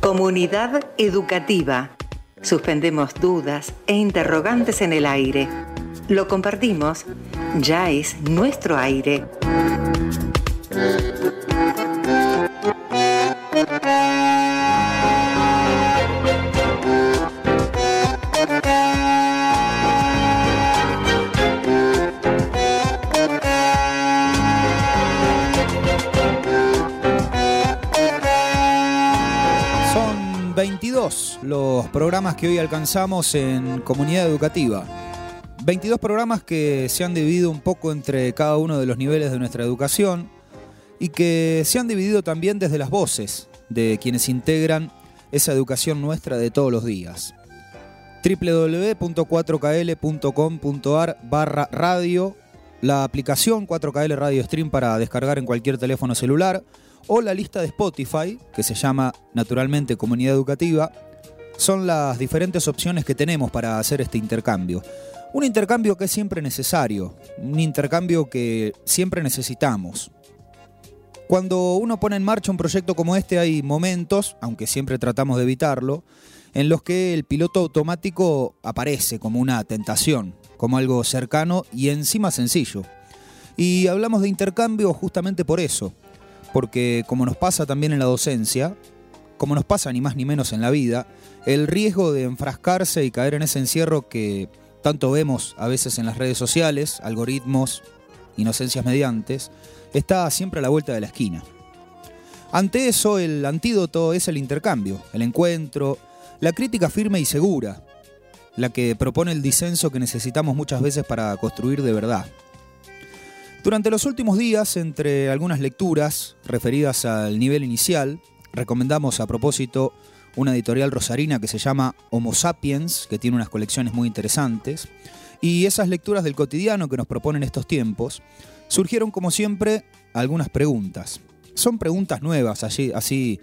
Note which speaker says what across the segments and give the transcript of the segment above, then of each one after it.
Speaker 1: Comunidad educativa. Suspendemos dudas e interrogantes en el aire. Lo compartimos. Ya es nuestro aire.
Speaker 2: Los programas que hoy alcanzamos en comunidad educativa. 22 programas que se han dividido un poco entre cada uno de los niveles de nuestra educación y que se han dividido también desde las voces de quienes integran esa educación nuestra de todos los días. www.4kl.com.ar barra radio, la aplicación 4KL Radio Stream para descargar en cualquier teléfono celular o la lista de Spotify, que se llama naturalmente Comunidad Educativa, son las diferentes opciones que tenemos para hacer este intercambio. Un intercambio que es siempre necesario, un intercambio que siempre necesitamos. Cuando uno pone en marcha un proyecto como este hay momentos, aunque siempre tratamos de evitarlo, en los que el piloto automático aparece como una tentación, como algo cercano y encima sencillo. Y hablamos de intercambio justamente por eso, porque como nos pasa también en la docencia, como nos pasa ni más ni menos en la vida, el riesgo de enfrascarse y caer en ese encierro que tanto vemos a veces en las redes sociales, algoritmos, inocencias mediantes, está siempre a la vuelta de la esquina. Ante eso, el antídoto es el intercambio, el encuentro, la crítica firme y segura, la que propone el disenso que necesitamos muchas veces para construir de verdad. Durante los últimos días, entre algunas lecturas referidas al nivel inicial, recomendamos a propósito una editorial rosarina que se llama Homo Sapiens, que tiene unas colecciones muy interesantes, y esas lecturas del cotidiano que nos proponen estos tiempos, surgieron como siempre algunas preguntas. Son preguntas nuevas, así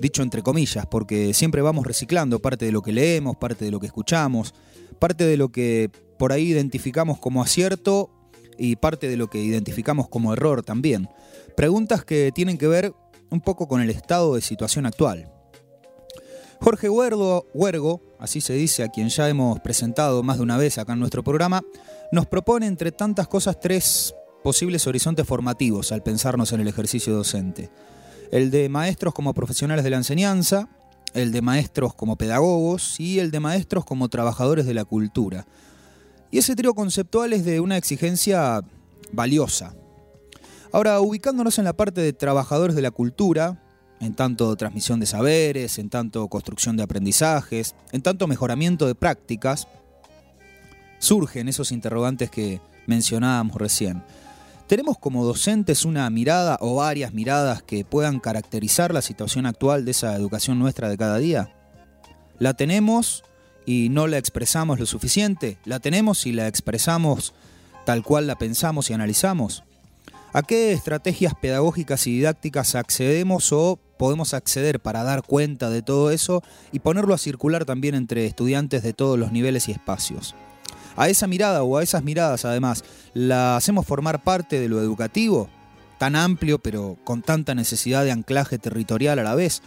Speaker 2: dicho entre comillas, porque siempre vamos reciclando parte de lo que leemos, parte de lo que escuchamos, parte de lo que por ahí identificamos como acierto y parte de lo que identificamos como error también. Preguntas que tienen que ver un poco con el estado de situación actual. Jorge Huergo, así se dice a quien ya hemos presentado más de una vez acá en nuestro programa, nos propone entre tantas cosas tres posibles horizontes formativos al pensarnos en el ejercicio docente. El de maestros como profesionales de la enseñanza, el de maestros como pedagogos y el de maestros como trabajadores de la cultura. Y ese trío conceptual es de una exigencia valiosa. Ahora, ubicándonos en la parte de trabajadores de la cultura, en tanto transmisión de saberes, en tanto construcción de aprendizajes, en tanto mejoramiento de prácticas, surgen esos interrogantes que mencionábamos recién. ¿Tenemos como docentes una mirada o varias miradas que puedan caracterizar la situación actual de esa educación nuestra de cada día? ¿La tenemos y no la expresamos lo suficiente? ¿La tenemos y la expresamos tal cual la pensamos y analizamos? ¿A qué estrategias pedagógicas y didácticas accedemos o podemos acceder para dar cuenta de todo eso y ponerlo a circular también entre estudiantes de todos los niveles y espacios? A esa mirada o a esas miradas además, ¿la hacemos formar parte de lo educativo? Tan amplio pero con tanta necesidad de anclaje territorial a la vez.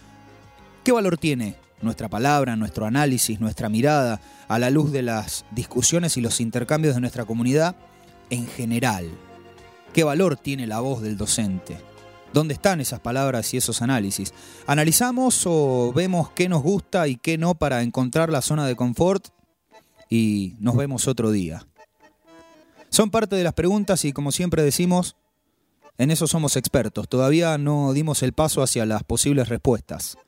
Speaker 2: ¿Qué valor tiene nuestra palabra, nuestro análisis, nuestra mirada a la luz de las discusiones y los intercambios de nuestra comunidad en general? ¿Qué valor tiene la voz del docente? ¿Dónde están esas palabras y esos análisis? ¿Analizamos o vemos qué nos gusta y qué no para encontrar la zona de confort? Y nos vemos otro día. Son parte de las preguntas y como siempre decimos, en eso somos expertos. Todavía no dimos el paso hacia las posibles respuestas.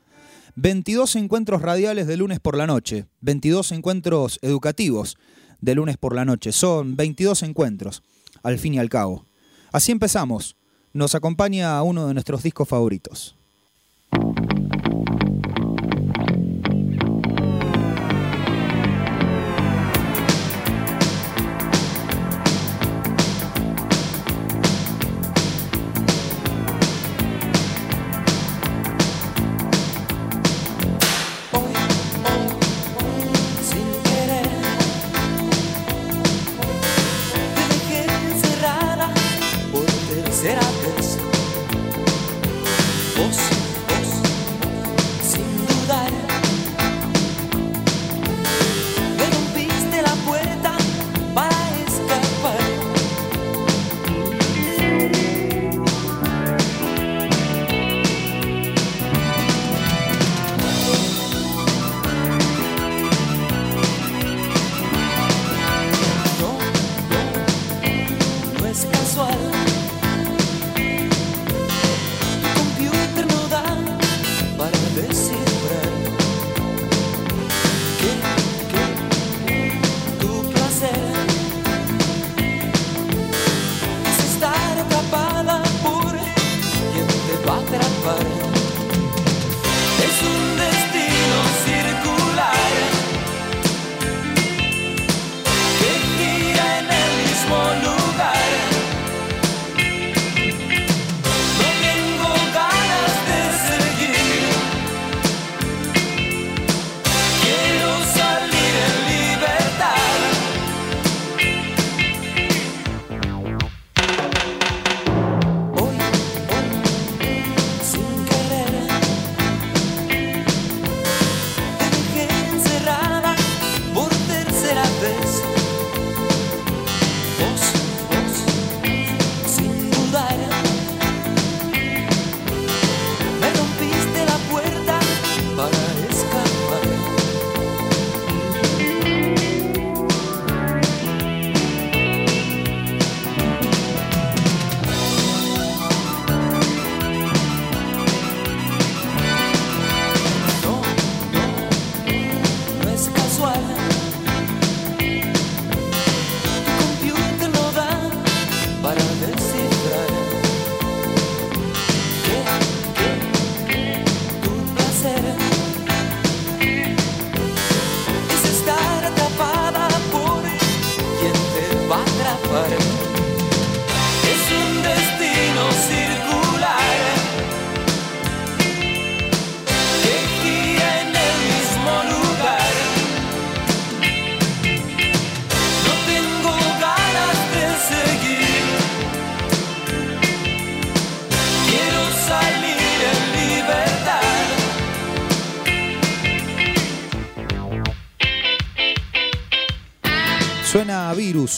Speaker 2: 22 encuentros radiales de lunes por la noche, 22 encuentros educativos de lunes por la noche. Son 22 encuentros, al fin y al cabo. Así empezamos. Nos acompaña uno de nuestros discos favoritos.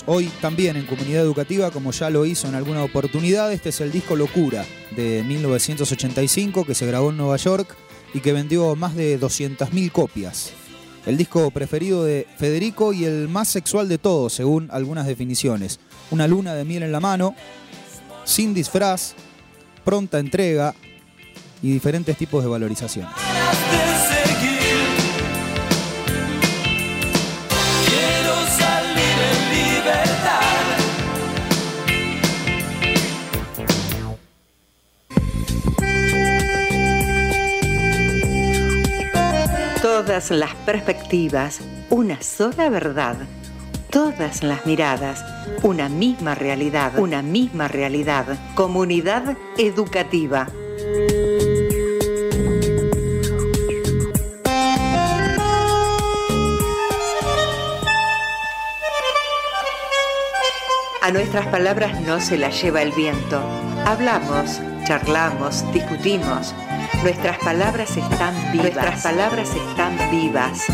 Speaker 2: Hoy también en comunidad educativa, como ya lo hizo en alguna oportunidad. Este es el disco Locura de 1985 que se grabó en Nueva York y que vendió más de 200.000 copias. El disco preferido de Federico y el más sexual de todos, según algunas definiciones. Una luna de miel en la mano, sin disfraz, pronta entrega y diferentes tipos de valorizaciones.
Speaker 1: Todas las perspectivas, una sola verdad. Todas las miradas, una misma realidad, una misma realidad. Comunidad educativa. A nuestras palabras no se las lleva el viento. Hablamos, charlamos, discutimos. Nuestras palabras están vivas. Nuestras palabras están vivas.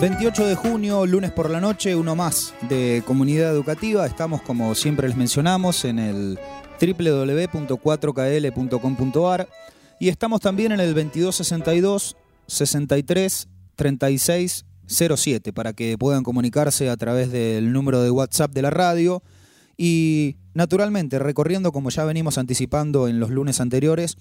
Speaker 2: 28 de junio, lunes por la noche, uno más de Comunidad Educativa. Estamos, como siempre les mencionamos, en el www.4kl.com.ar y estamos también en el 2262 63 36 07 para que puedan comunicarse a través del número de WhatsApp de la radio y naturalmente recorriendo, como ya venimos anticipando en los lunes anteriores,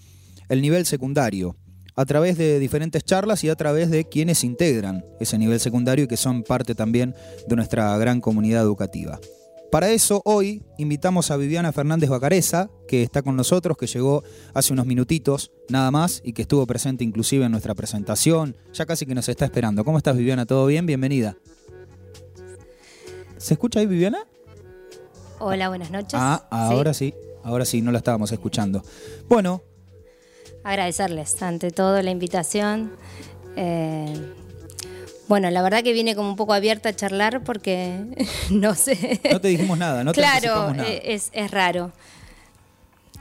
Speaker 2: el nivel secundario a través de diferentes charlas y a través de quienes integran ese nivel secundario y que son parte también de nuestra gran comunidad educativa. Para eso hoy invitamos a Viviana Fernández Bacareza, que está con nosotros, que llegó hace unos minutitos nada más y que estuvo presente inclusive en nuestra presentación, ya casi que nos está esperando. ¿Cómo estás Viviana? ¿Todo bien? Bienvenida. ¿Se escucha ahí Viviana?
Speaker 3: Hola, buenas noches.
Speaker 2: Ah, ahora sí, ahora sí, no la estábamos escuchando. Bueno,
Speaker 3: Agradecerles ante todo la invitación. Eh, bueno, la verdad que vine como un poco abierta a charlar porque no sé.
Speaker 2: no te dijimos nada, no te
Speaker 3: claro,
Speaker 2: nada.
Speaker 3: eh, es, es raro.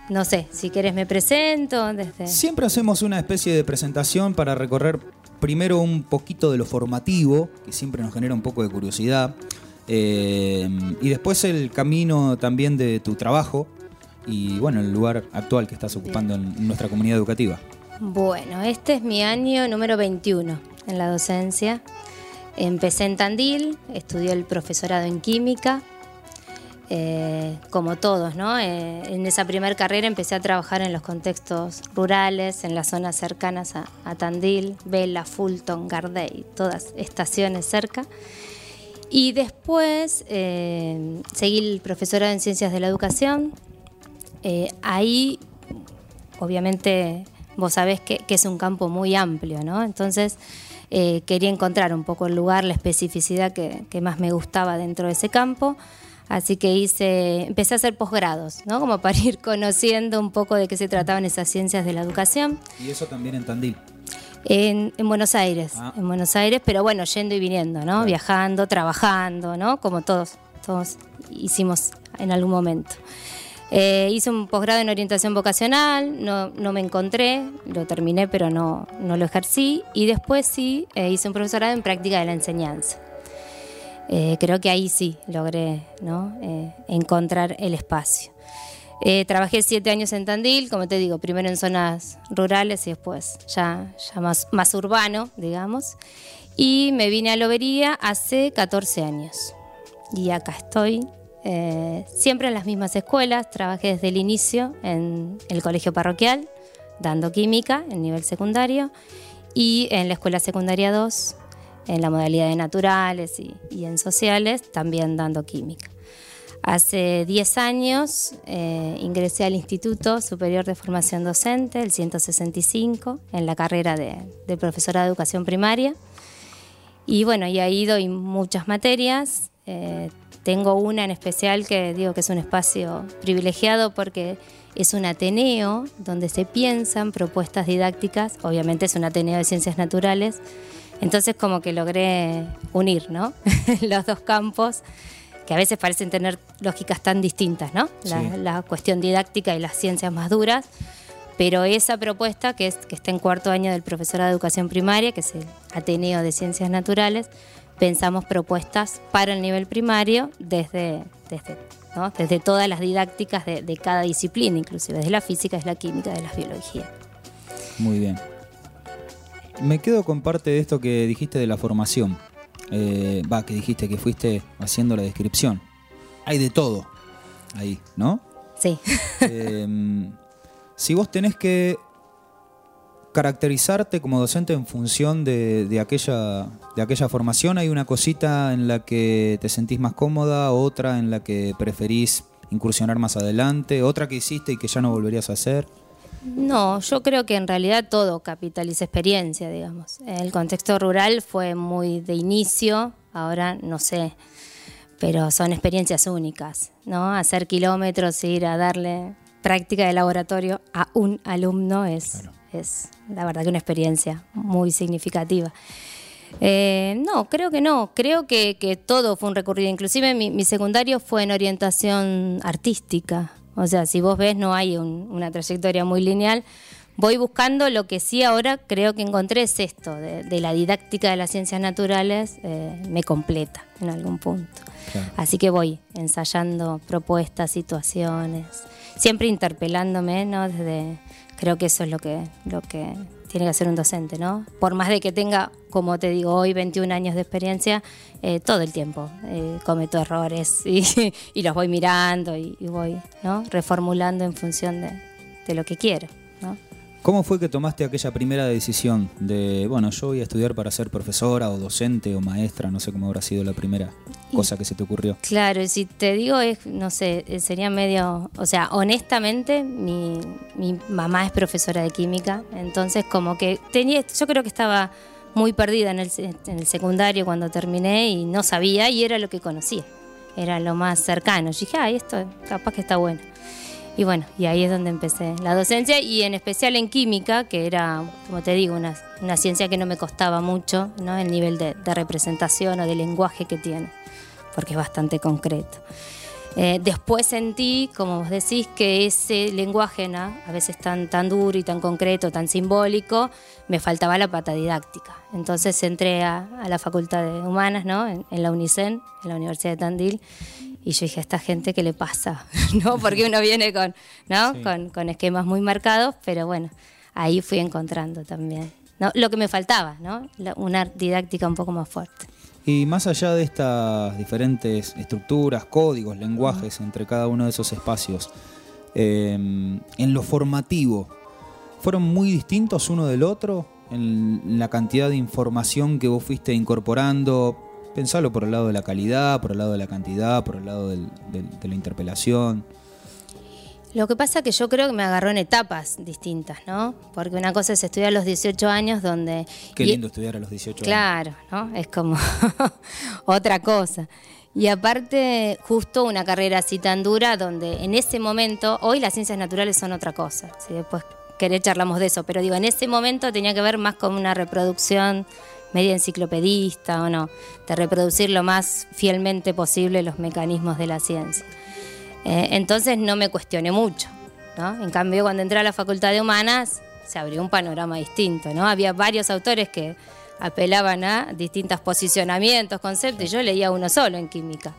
Speaker 3: No sé, si quieres me presento desde...
Speaker 2: Siempre hacemos una especie de presentación para recorrer primero un poquito de lo formativo, que siempre nos genera un poco de curiosidad, eh, y después el camino también de tu trabajo y bueno, el lugar actual que estás ocupando en nuestra comunidad educativa.
Speaker 3: Bueno, este es mi año número 21 en la docencia. Empecé en Tandil, estudié el profesorado en química, eh, como todos, ¿no? Eh, en esa primera carrera empecé a trabajar en los contextos rurales, en las zonas cercanas a, Tandil, Vela, Fulton, Gardey, todas estaciones cerca. Y después eh, seguí el profesorado en Ciencias de la Educación. Ahí, obviamente, vos sabés que, que es un campo muy amplio, ¿no? Entonces, eh, quería encontrar un poco el lugar, la especificidad que, que más me gustaba dentro de ese campo. Así que hice, empecé a hacer posgrados, ¿no? Como para ir conociendo un poco de qué se trataban esas ciencias de la educación.
Speaker 2: Y eso también en Tandil.
Speaker 3: En, en Buenos Aires,
Speaker 2: Ah.
Speaker 3: en Buenos Aires, pero bueno, yendo y viniendo, ¿no? Viajando, trabajando, ¿no? Como todos, todos hicimos en algún momento. Eh, hice un posgrado en orientación vocacional, no, me encontré, lo terminé, pero no, no lo ejercí. Y después sí, eh, hice un profesorado en práctica de la enseñanza. Eh, creo que ahí sí logré ¿no? Eh, encontrar el espacio. Trabajé siete años en Tandil, como te digo, primero en zonas rurales y después ya, ya más, más urbano, digamos. Y me vine a Lobería hace 14 años. Y acá estoy, eh, siempre en las mismas escuelas. Trabajé desde el inicio en el colegio parroquial, dando química en nivel secundario, y en la escuela secundaria 2, en la modalidad de naturales y, y en sociales, también dando química. Hace 10 años eh, ingresé al Instituto Superior de Formación Docente, el 165, en la carrera de, de profesora de educación primaria. Y bueno, y ahí doy muchas materias. Eh, tengo una en especial que digo que es un espacio privilegiado porque es un Ateneo donde se piensan propuestas didácticas. Obviamente es un Ateneo de Ciencias Naturales. Entonces como que logré unir ¿no? los dos campos que a veces parecen tener lógicas tan distintas, ¿no? La,
Speaker 2: Sí.
Speaker 3: la cuestión didáctica y las ciencias más duras, Pero esa propuesta, que, es, que está en cuarto año del profesorado de educación primaria, que es el Ateneo de Ciencias Naturales, pensamos propuestas para el nivel primario desde, desde, ¿no? desde todas las didácticas de, de cada disciplina, inclusive desde la física, desde la química, de la biología.
Speaker 2: Muy bien. Me quedo con parte de esto que dijiste de la formación. Eh, Va, que dijiste que fuiste haciendo la descripción. Hay de todo ahí, ¿no?
Speaker 3: Sí.
Speaker 2: Eh, si vos tenés que caracterizarte como docente en función de, de aquella, de aquella formación, hay una cosita en la que te sentís más cómoda, otra en la que preferís incursionar más adelante, otra que hiciste y que ya no volverías a hacer.
Speaker 3: No, yo creo que en realidad todo capitaliza experiencia, digamos. El contexto rural fue muy de inicio, ahora no sé, pero son experiencias únicas, ¿no? Hacer kilómetros, ir a darle práctica de laboratorio a un alumno es, es la verdad que una experiencia muy significativa. Eh, no, creo que no. Creo que, que todo fue un recorrido. Inclusive mi, mi secundario fue en orientación artística. O sea, si vos ves, no hay un- una trayectoria muy lineal. Voy buscando lo que sí ahora creo que encontré es esto, de, de la didáctica de las ciencias naturales, eh, me completa en algún punto.
Speaker 2: Claro.
Speaker 3: Así que voy ensayando propuestas, situaciones, siempre interpelándome, ¿no? Desde, creo que eso es lo que, lo que tiene que hacer un docente, ¿no? Por más de que tenga, como te digo, hoy 21 años de experiencia, eh, todo el tiempo eh, cometo errores y, los voy mirando y, y voy, ¿no? Reformulando en función de, de lo que quiero.
Speaker 2: ¿Cómo fue que tomaste aquella primera decisión de, bueno, yo voy a estudiar para ser profesora o docente o maestra? No sé cómo habrá sido la primera cosa que se te ocurrió.
Speaker 3: Claro, y si te digo, es, no sé, eh, sería medio, o sea, honestamente, mi, mi mamá es profesora de química, entonces como que tenía, yo creo que estaba muy perdida en el, en el secundario cuando terminé y no sabía y era lo que conocía, era lo más cercano. Yo dije, ay, esto capaz que está bueno. Y bueno, y ahí es donde empecé la docencia y en especial en química, que era, como te digo, una, una ciencia que no me costaba mucho, ¿no? El nivel de, de representación o de lenguaje que tiene, porque es bastante concreto. Eh, después sentí, como vos decís, que ese lenguaje, ¿no? a veces tan, tan duro y tan concreto, tan simbólico, me faltaba la pata didáctica. Entonces entré a, a la Facultad de Humanas, ¿no? en, en la UNICEN, en la Universidad de Tandil, y yo dije, ¿a esta gente qué le pasa? ¿No? Porque uno viene con, ¿no?
Speaker 2: Sí.
Speaker 3: con, con esquemas muy marcados, pero bueno, ahí fui encontrando también ¿no? lo que me faltaba, ¿no? La- una didáctica un poco más fuerte.
Speaker 2: Y más allá de estas diferentes estructuras, códigos, lenguajes entre cada uno de esos espacios, eh, en lo formativo, ¿fueron muy distintos uno del otro? En la cantidad de información que vos fuiste incorporando, pensalo por el lado de la calidad, por el lado de la cantidad, por el lado del- del- de la interpelación.
Speaker 3: Lo que pasa que yo creo que me agarró en etapas distintas, ¿no? Porque una cosa es estudiar a los 18 años donde...
Speaker 2: Qué
Speaker 3: y-
Speaker 2: lindo estudiar a los 18 años.
Speaker 3: Claro, ¿no? Es como otra cosa. Y aparte, justo una carrera así tan dura donde en ese momento, hoy las ciencias naturales son otra cosa, si después querés charlamos de eso, pero digo, en ese momento tenía que ver más con una reproducción media enciclopedista o no, de reproducir lo más fielmente posible los mecanismos de la ciencia. Eh, entonces no me cuestioné mucho. ¿no? En cambio, cuando entré a la Facultad de Humanas, se abrió un panorama distinto. ¿no? Había varios autores que apelaban a distintos posicionamientos, conceptos, y yo leía uno solo en química.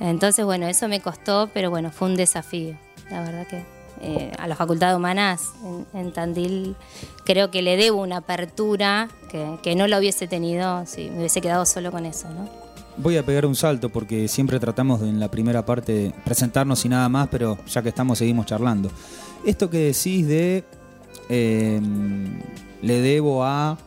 Speaker 3: Entonces, bueno, eso me costó, pero bueno, fue un desafío. La verdad que eh, a la Facultad de Humanas en, Tandil creo que le debo una apertura que, que no la hubiese tenido si me hubiese quedado solo con eso, ¿no?
Speaker 2: Voy a pegar un salto porque siempre tratamos de, en la primera parte presentarnos y nada más, pero ya que estamos seguimos charlando. Esto que decís de eh, le debo a...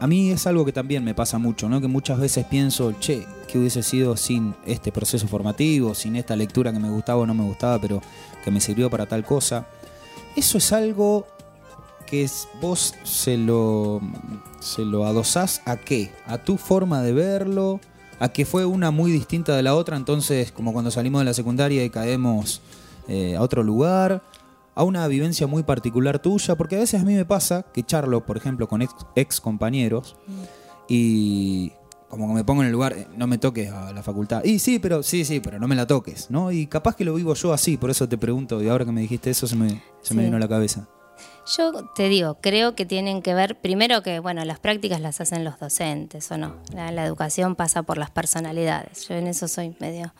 Speaker 2: A mí es algo que también me pasa mucho, ¿no? Que muchas veces pienso, che, ¿qué hubiese sido sin este proceso formativo, sin esta lectura que me gustaba o no me gustaba, pero que me sirvió para tal cosa? Eso es algo que es- vos se lo, se lo adosás a qué? A tu forma de verlo, a que fue una muy distinta de la otra, entonces como cuando salimos de la secundaria y caemos eh, a otro lugar, a una vivencia muy particular tuya, porque a veces a mí me pasa que charlo, por ejemplo, con ex, ex compañeros y como que me pongo en el lugar, eh, no me toques a la facultad. Y sí, pero sí, sí, pero no me la toques, ¿no? Y capaz que lo vivo yo así, por eso te pregunto, y ahora que me dijiste eso se me, se me vino a la cabeza.
Speaker 3: Yo te digo, creo que tienen que ver, primero que, bueno, las prácticas las hacen los docentes, ¿o no? La, la educación pasa por las personalidades. Yo en eso soy medio...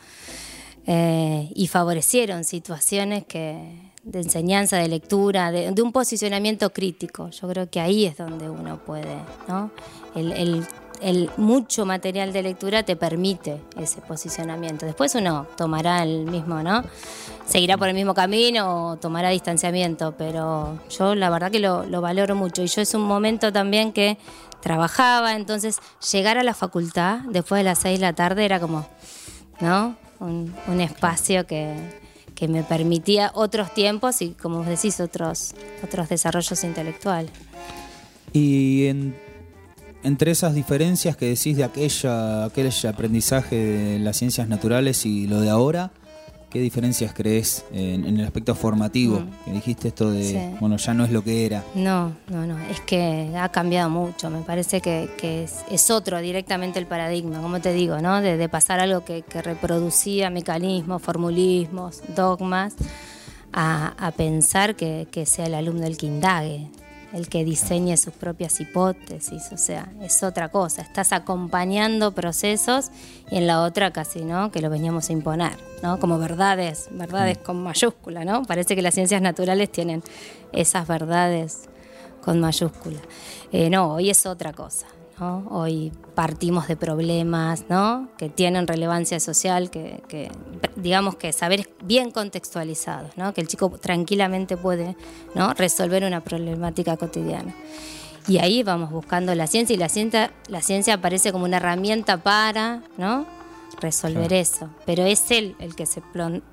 Speaker 3: eh, y favorecieron situaciones que de enseñanza, de lectura, de, de un posicionamiento crítico. Yo creo que ahí es donde uno puede, ¿no? El, el- el mucho material de lectura te permite ese posicionamiento. Después uno tomará el mismo, ¿no? Seguirá por el mismo camino o tomará distanciamiento, pero yo la verdad que lo, lo valoro mucho. Y yo es un momento también que trabajaba, entonces llegar a la facultad después de las seis de la tarde era como, ¿no? Un, un espacio que, que me permitía otros tiempos y, como vos decís, otros, otros desarrollos intelectuales.
Speaker 2: Y en- entre esas diferencias que decís de aquella, aquel aprendizaje de las ciencias naturales y lo de ahora, ¿qué diferencias crees en, en el aspecto formativo?
Speaker 3: Mm.
Speaker 2: Que dijiste esto de,
Speaker 3: Sí.
Speaker 2: bueno, ya no es lo que era.
Speaker 3: No, no, no, es que ha cambiado mucho, me parece que, que es, es otro directamente el paradigma, como te digo, ¿no? De, de pasar algo que, que reproducía mecanismos, formulismos, dogmas, a, a pensar que, que sea el alumno el que indague, el que diseñe sus propias hipótesis, o sea, es otra cosa, estás acompañando procesos y en la otra casi, ¿no? Que lo veníamos a imponer, ¿no? Como verdades, verdades con mayúscula, ¿no? Parece que las ciencias naturales tienen esas verdades con mayúscula. Eh, no, hoy es otra cosa. Hoy partimos de problemas ¿no? que tienen relevancia social, que, que, digamos que saber bien contextualizados, ¿no? que el chico tranquilamente puede ¿no? resolver una problemática cotidiana. Y ahí vamos buscando la ciencia y la ciencia, la ciencia aparece como una herramienta para ¿no? Resolver eso. Pero es él el que se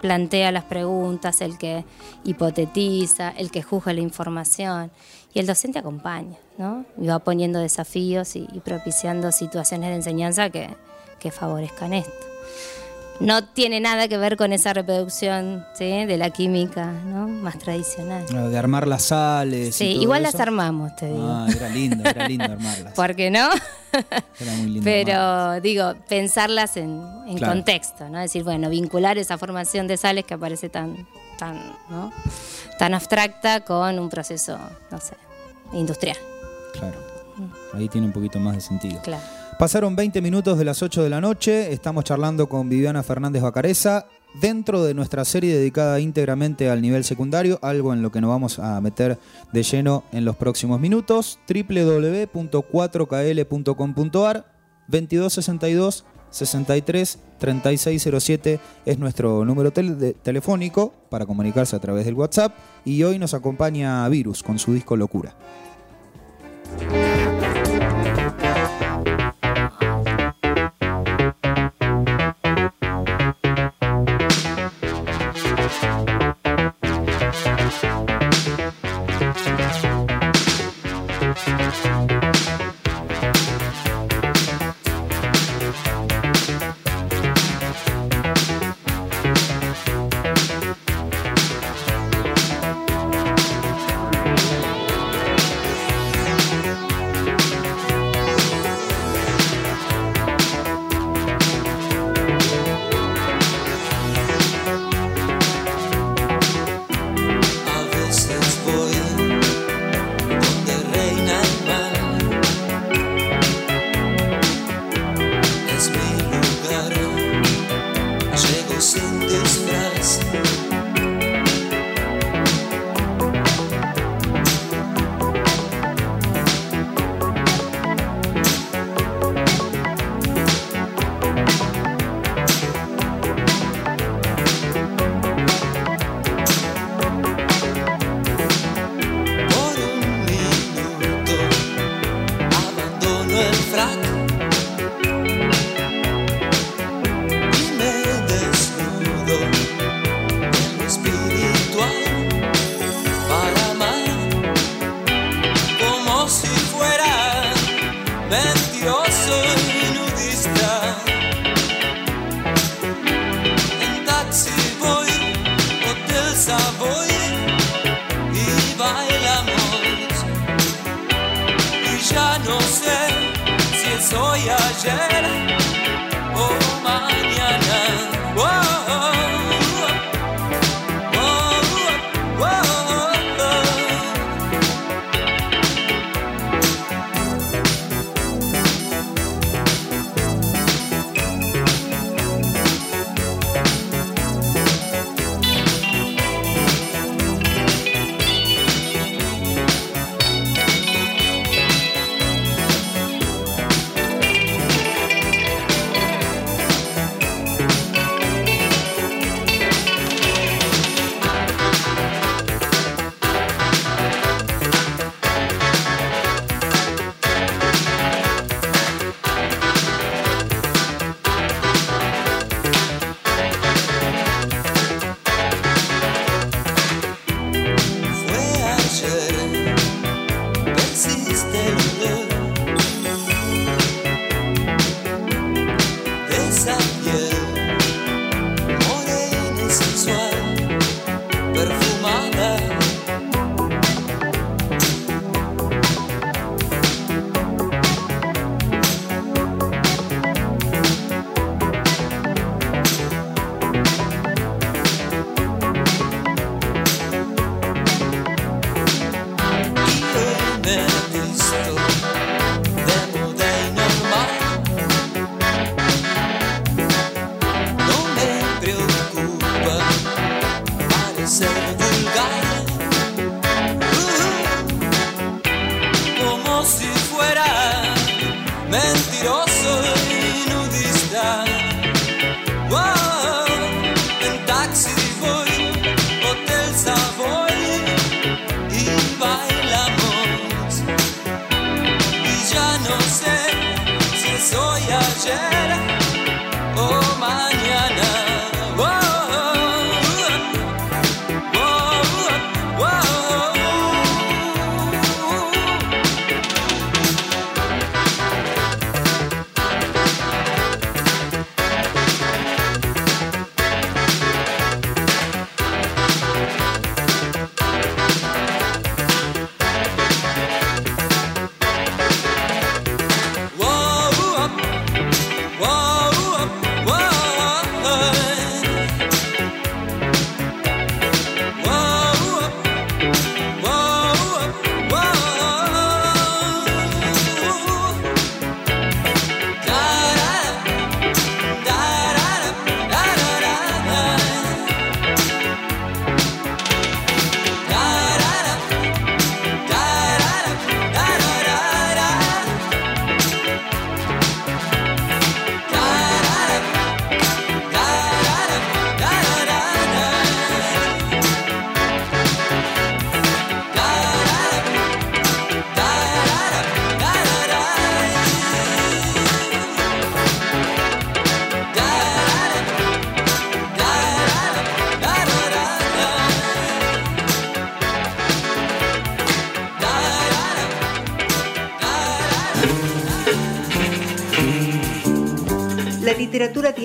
Speaker 3: plantea las preguntas, el que hipotetiza, el que juzga la información. Y el docente acompaña, ¿no? Y va poniendo desafíos y, y propiciando situaciones de enseñanza que, que favorezcan esto. No tiene nada que ver con esa reproducción ¿sí? de la química ¿no? más tradicional.
Speaker 2: Ah, De armar las sales. y
Speaker 3: Sí,
Speaker 2: todo
Speaker 3: igual
Speaker 2: eso.
Speaker 3: las armamos, te digo.
Speaker 2: Ah, era lindo, era lindo armarlas.
Speaker 3: ¿Por qué no?
Speaker 2: Era muy lindo. armarlas.
Speaker 3: Pero digo, pensarlas en, en
Speaker 2: Claro.
Speaker 3: contexto, ¿no? Es decir, bueno, vincular esa formación de sales que aparece tan, tan, ¿no? tan abstracta con un proceso, no sé, industrial.
Speaker 2: Claro. Ahí tiene un poquito más de sentido.
Speaker 3: Claro.
Speaker 2: Pasaron 20 minutos de las 8 de la noche, estamos charlando con Viviana Fernández Bacareza dentro de nuestra serie dedicada íntegramente al nivel secundario, algo en lo que nos vamos a meter de lleno en los próximos minutos, www.4kl.com.ar 2262 63 3607 es nuestro número telefónico para comunicarse a través del WhatsApp y hoy nos acompaña Virus con su disco Locura.
Speaker 4: i
Speaker 5: don't again.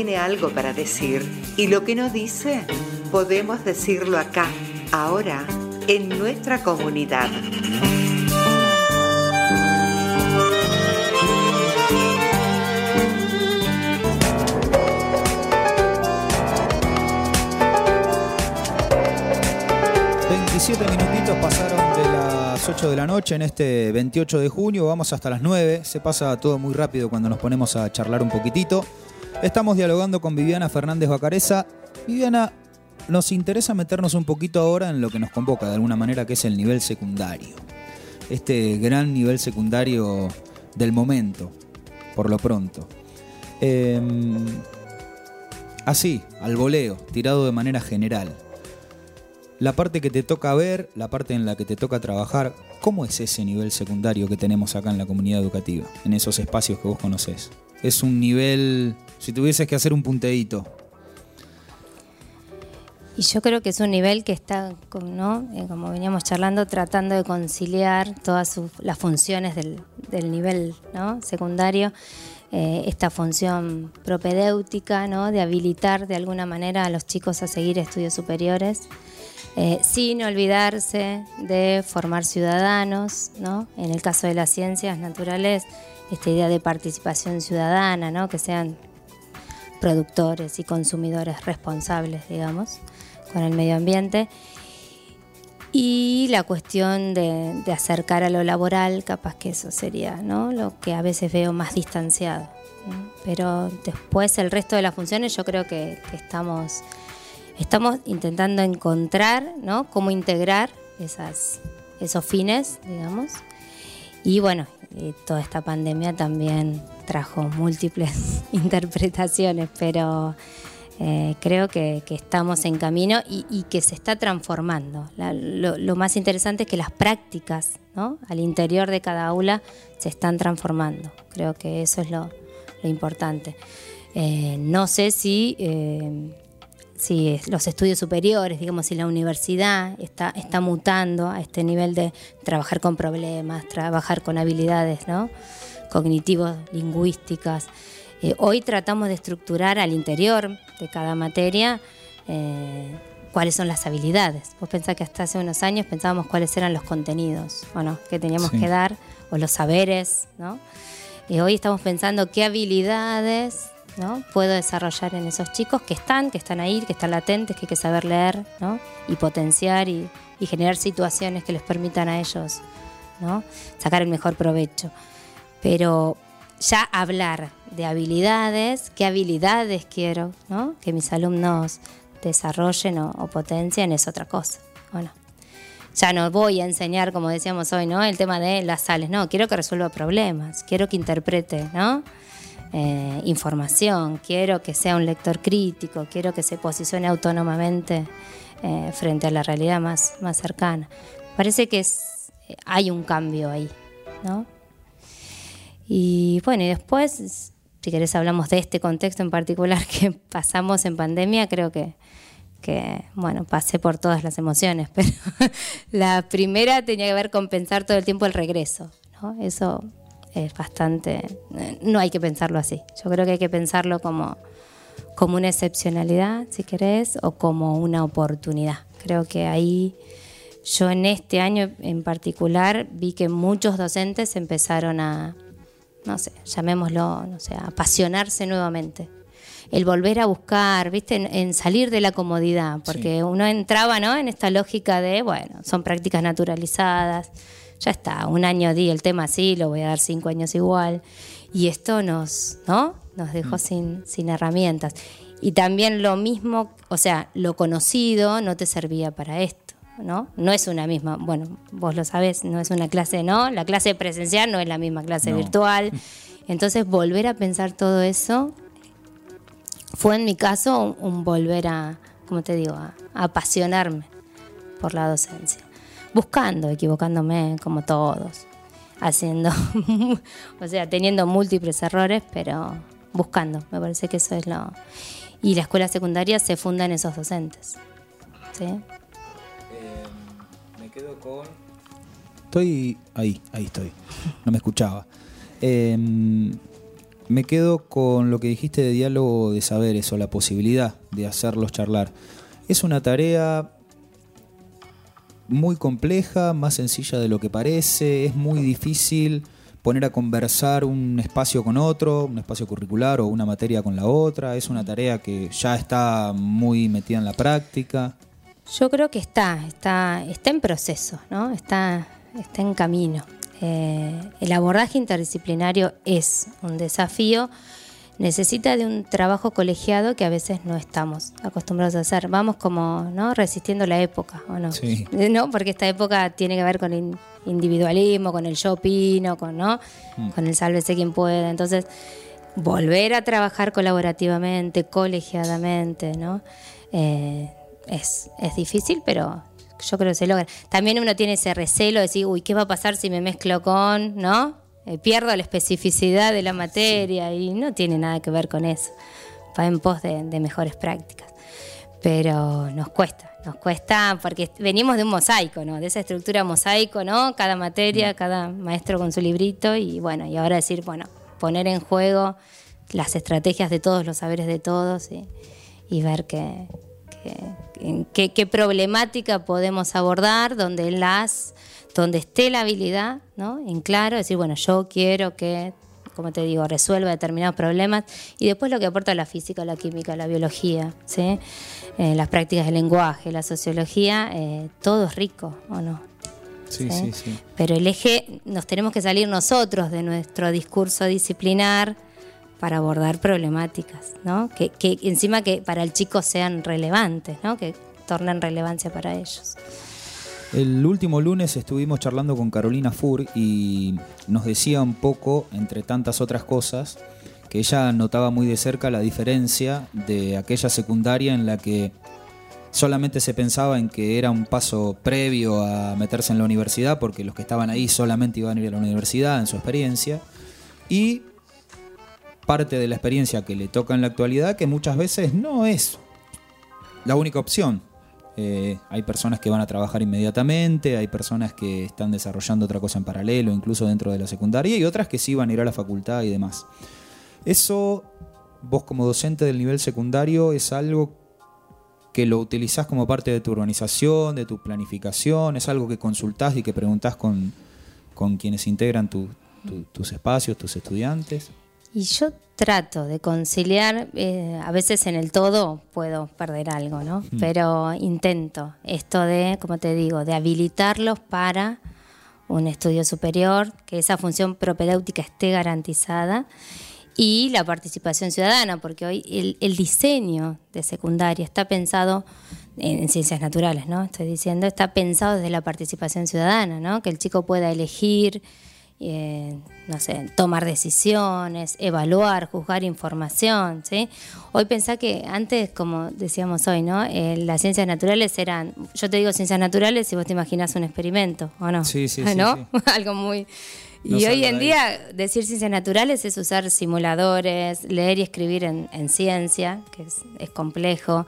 Speaker 5: Tiene algo para decir y lo que no dice podemos decirlo acá, ahora, en nuestra comunidad.
Speaker 2: 27 minutitos pasaron de las 8 de la noche en este 28 de junio, vamos hasta las 9, se pasa todo muy rápido cuando nos ponemos a charlar un poquitito. Estamos dialogando con Viviana Fernández Bacareza. Viviana, nos interesa meternos un poquito ahora en lo que nos convoca de alguna manera, que es el nivel secundario. Este gran nivel secundario del momento, por lo pronto. Em, así, al voleo, tirado de manera general. La parte que te toca ver, la parte en la que te toca trabajar, ¿cómo es ese nivel secundario que tenemos acá en la comunidad educativa, en esos espacios que vos conocés? Es un nivel, si tuvieses que hacer un punteíto,
Speaker 3: Y yo creo que es un nivel que está, ¿no? Eh, como veníamos charlando, tratando de conciliar todas sus- las funciones del, nivel secundario, Eh, esta función propedéutica, ¿no? de habilitar de alguna manera a los chicos a seguir estudios superiores, eh, sin olvidarse de formar ciudadanos, ¿no? en el caso de las ciencias naturales, esta idea de participación ciudadana, ¿no? que sean productores y consumidores responsables, digamos, con el medio ambiente. Y la cuestión de, acercar a lo laboral, capaz que eso sería ¿no? lo que a veces veo más distanciado. ¿no? Pero después el resto de las funciones yo creo que, estamos, estamos intentando encontrar ¿no? cómo integrar esos fines, digamos. Y bueno, y toda esta pandemia también trajo múltiples interpretaciones, pero eh, creo que, estamos en camino y, que se está transformando. Lo, más interesante es que las prácticas ¿no? al interior de cada aula se están transformando. Creo que eso es lo, lo importante. Eh, no sé si, eh, si los estudios superiores, digamos, si la universidad está, está mutando a este nivel de trabajar con problemas, trabajar con habilidades ¿no? cognitivos, lingüísticas. Eh, hoy tratamos de estructurar al interior de cada materia eh, cuáles son las habilidades. Vos pensás que hasta hace unos años pensábamos cuáles eran los contenidos, ¿o no? Que teníamos
Speaker 2: Sí.
Speaker 3: que dar, o los saberes, ¿no? Y hoy estamos pensando qué habilidades ¿no? puedo desarrollar en esos chicos que están, que están ahí, que están latentes, que hay que saber leer ¿no? y potenciar y, generar situaciones que les permitan a ellos ¿no? sacar el mejor provecho. Pero ya hablar de habilidades, qué habilidades quiero ¿no? que mis alumnos desarrollen o, potencien es otra cosa. Ya no voy a enseñar, como decíamos hoy, ¿no? El tema de las sales. No, quiero que resuelva problemas, quiero que interprete, ¿no? Eh, información, quiero que sea un lector crítico, quiero que se posicione autónomamente eh, frente a la realidad más, más cercana. Parece que eh, hay un cambio ahí, ¿no? Y bueno, y después, si querés hablamos de este contexto en particular que pasamos en pandemia, creo que, que bueno, pasé por todas las emociones, pero la primera tenía que ver con pensar todo el tiempo el regreso, ¿no? Eso es bastante, no hay que pensarlo así, yo creo que hay que pensarlo como, como una excepcionalidad, si querés, o como una oportunidad. Creo que ahí yo en este año en particular vi que muchos docentes empezaron a, no sé, llamémoslo, no sé, a apasionarse nuevamente. El volver a buscar, ¿viste? En, en salir de la comodidad, porque uno entraba, ¿no? En esta lógica de, bueno, son prácticas naturalizadas, ya está, un año di el tema así, lo voy a dar cinco años igual. Y esto nos, ¿no? Nos dejó sin, sin herramientas. Y también lo mismo, o sea, lo conocido no te servía para esto. ¿no? No es una misma, bueno, vos lo sabés, no es una clase, ¿no? La clase presencial no es la misma clase
Speaker 2: No.
Speaker 3: virtual. Entonces, volver a pensar todo eso fue en mi caso un, un volver a, como te digo, a, a apasionarme por la docencia. Buscando, equivocándome, como todos. Haciendo, o sea, teniendo múltiples errores, pero buscando. Me parece que eso es lo. Y la escuela secundaria se funda en esos docentes. ¿sí?
Speaker 2: me quedo con. Estoy ahí, ahí estoy. No me escuchaba. Eh, me quedo con lo que dijiste de diálogo de saberes o la posibilidad de hacerlos charlar. Es una tarea muy compleja, más sencilla de lo que parece, es muy difícil poner a conversar un espacio con otro, un espacio curricular o una materia con la otra, es una tarea que ya está muy metida en la práctica.
Speaker 3: Yo creo que está, está, está en proceso, ¿no? Está, está en camino. Eh, el abordaje interdisciplinario es un desafío, necesita de un trabajo colegiado que a veces no estamos acostumbrados a hacer. Vamos como, ¿no? Resistiendo la época, ¿o no?
Speaker 2: Sí.
Speaker 3: ¿No? Porque esta época tiene que ver con el individualismo, con el yo opino, con, ¿no? Con el sálvese quien pueda. Entonces, volver a trabajar colaborativamente, colegiadamente, ¿no? Eh, es, es difícil, pero yo creo que se logra. También uno tiene ese recelo de decir, uy, ¿qué va a pasar si me mezclo con, ¿no? Eh, pierdo la especificidad de la materia y no tiene nada que ver con eso. Va en pos de, de mejores prácticas. Pero nos cuesta, nos cuesta porque venimos de un mosaico, ¿no? De esa estructura mosaico, ¿no? Cada materia, cada maestro con su librito y bueno, y ahora decir, bueno, poner en juego las estrategias de todos, los saberes de todos y, y ver qué, qué- en qué, qué problemática podemos abordar, donde las, donde esté la habilidad, ¿no? En claro, decir, bueno, yo quiero que, como te digo, resuelva determinados problemas y después lo que aporta la física, la química, la biología, ¿sí? Eh, las prácticas del lenguaje, la sociología, eh, todo es rico, ¿o no?
Speaker 2: Sí, sí, sí.
Speaker 3: Pero el eje, nos tenemos que salir nosotros de nuestro discurso disciplinar para abordar problemáticas, ¿no? Que, que encima que para el chico sean relevantes, ¿no? Que tornen relevancia para ellos.
Speaker 2: El último lunes estuvimos charlando con Carolina Fur y nos decía un poco, entre tantas otras cosas, que ella notaba muy de cerca la diferencia de aquella secundaria en la que solamente se pensaba en que era un paso previo a meterse en la universidad, porque los que estaban ahí solamente iban a ir a la universidad en su experiencia, y parte de la experiencia que le toca en la actualidad, que muchas veces no es la única opción. Eh, hay personas que van a trabajar inmediatamente, hay personas que están desarrollando otra cosa en paralelo, incluso dentro de la secundaria, y otras que sí van a ir a la facultad y demás. Eso, vos como docente del nivel secundario, es algo que lo utilizás como parte de tu organización, de tu planificación, es algo que consultás y que preguntás con, con quienes integran tu- tu- tus espacios, tus estudiantes.
Speaker 3: Y yo trato de conciliar, eh, a veces en el todo puedo perder algo, ¿no? Pero intento esto de, como te digo, de habilitarlos para un estudio superior, que esa función propedéutica esté garantizada y la participación ciudadana, porque hoy el, el diseño de secundaria está pensado en, en ciencias naturales, ¿no? Estoy diciendo, está pensado desde la participación ciudadana, ¿no? Que el chico pueda elegir, eh, no sé, tomar decisiones, evaluar, juzgar información, ¿sí? Hoy pensá que antes, como decíamos hoy, ¿no? Eh, las ciencias naturales eran, yo te digo ciencias naturales y vos te imaginás un experimento, ¿o no?
Speaker 2: Sí, sí, sí,
Speaker 3: ¿No?
Speaker 2: sí.
Speaker 3: Algo muy...
Speaker 2: No
Speaker 3: Y hoy en día decir ciencias naturales es usar simuladores, leer y escribir en, en ciencia, que es, es complejo,